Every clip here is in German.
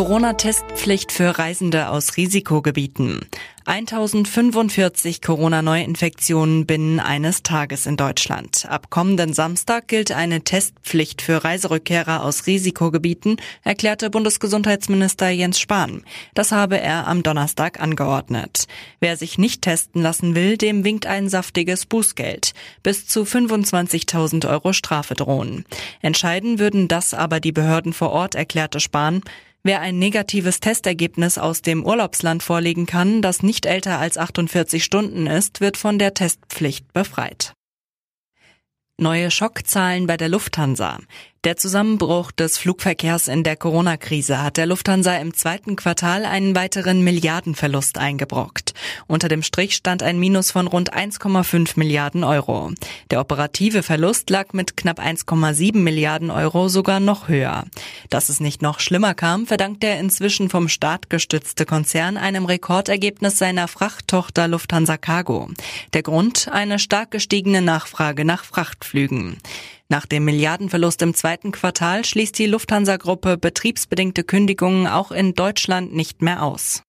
Corona-Testpflicht für Reisende aus Risikogebieten. 1045 Corona-Neuinfektionen binnen eines Tages in Deutschland. Ab kommenden Samstag gilt eine Testpflicht für Reiserückkehrer aus Risikogebieten, erklärte Bundesgesundheitsminister Jens Spahn. Das habe er am Donnerstag angeordnet. Wer sich nicht testen lassen will, dem winkt ein saftiges Bußgeld. Bis zu 25.000 Euro Strafe drohen. Entscheiden würden das aber die Behörden vor Ort, erklärte Spahn. Wer ein negatives Testergebnis aus dem Urlaubsland vorlegen kann, das nicht älter als 48 Stunden ist, wird von der Testpflicht befreit. Neue Schockzahlen bei der Lufthansa. Der Zusammenbruch des Flugverkehrs in der Corona-Krise hat der Lufthansa im zweiten Quartal einen weiteren Milliardenverlust eingebrockt. Unter dem Strich stand ein Minus von rund 1,5 Milliarden Euro. Der operative Verlust lag mit knapp 1,7 Milliarden Euro sogar noch höher. Dass es nicht noch schlimmer kam, verdankt der inzwischen vom Staat gestützte Konzern einem Rekordergebnis seiner Frachttochter Lufthansa Cargo. Der Grund eine stark gestiegene Nachfrage nach Frachtflügen. Nach dem Milliardenverlust im zweiten Quartal schließt die Lufthansa-Gruppe betriebsbedingte Kündigungen auch in Deutschland nicht mehr aus.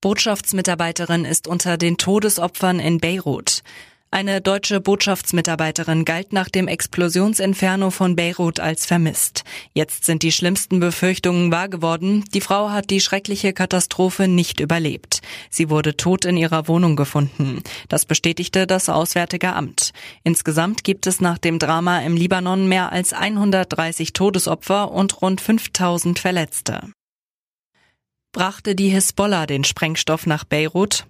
Botschaftsmitarbeiterin ist unter den Todesopfern in Beirut. Eine deutsche Botschaftsmitarbeiterin galt nach dem Explosionsinferno von Beirut als vermisst. Jetzt sind die schlimmsten Befürchtungen wahr geworden. Die Frau hat die schreckliche Katastrophe nicht überlebt. Sie wurde tot in ihrer Wohnung gefunden. Das bestätigte das Auswärtige Amt. Insgesamt gibt es nach dem Drama im Libanon mehr als 130 Todesopfer und rund 5000 Verletzte. Brachte die Hisbollah den Sprengstoff nach Beirut?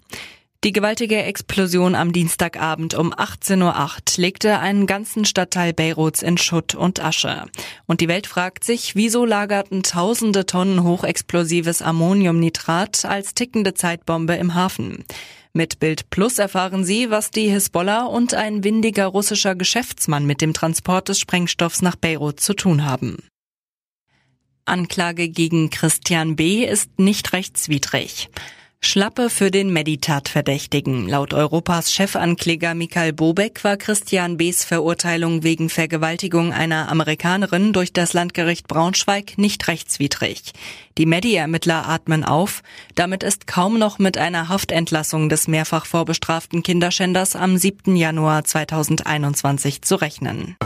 Die gewaltige Explosion am Dienstagabend um 18.08 Uhr legte einen ganzen Stadtteil Beiruts in Schutt und Asche. Und die Welt fragt sich, wieso lagerten tausende Tonnen hochexplosives Ammoniumnitrat als tickende Zeitbombe im Hafen? Mit Bild Plus erfahren Sie, was die Hisbollah und ein windiger russischer Geschäftsmann mit dem Transport des Sprengstoffs nach Beirut zu tun haben. Anklage gegen Christian B. ist nicht rechtswidrig. Schlappe für den Meditat-Verdächtigen. Laut Europas Chefankläger Mikhail Bobek war Christian B.s Verurteilung wegen Vergewaltigung einer Amerikanerin durch das Landgericht Braunschweig nicht rechtswidrig. Die Medi-Ermittler atmen auf. Damit ist kaum noch mit einer Haftentlassung des mehrfach vorbestraften Kinderschänders am 7. Januar 2021 zu rechnen.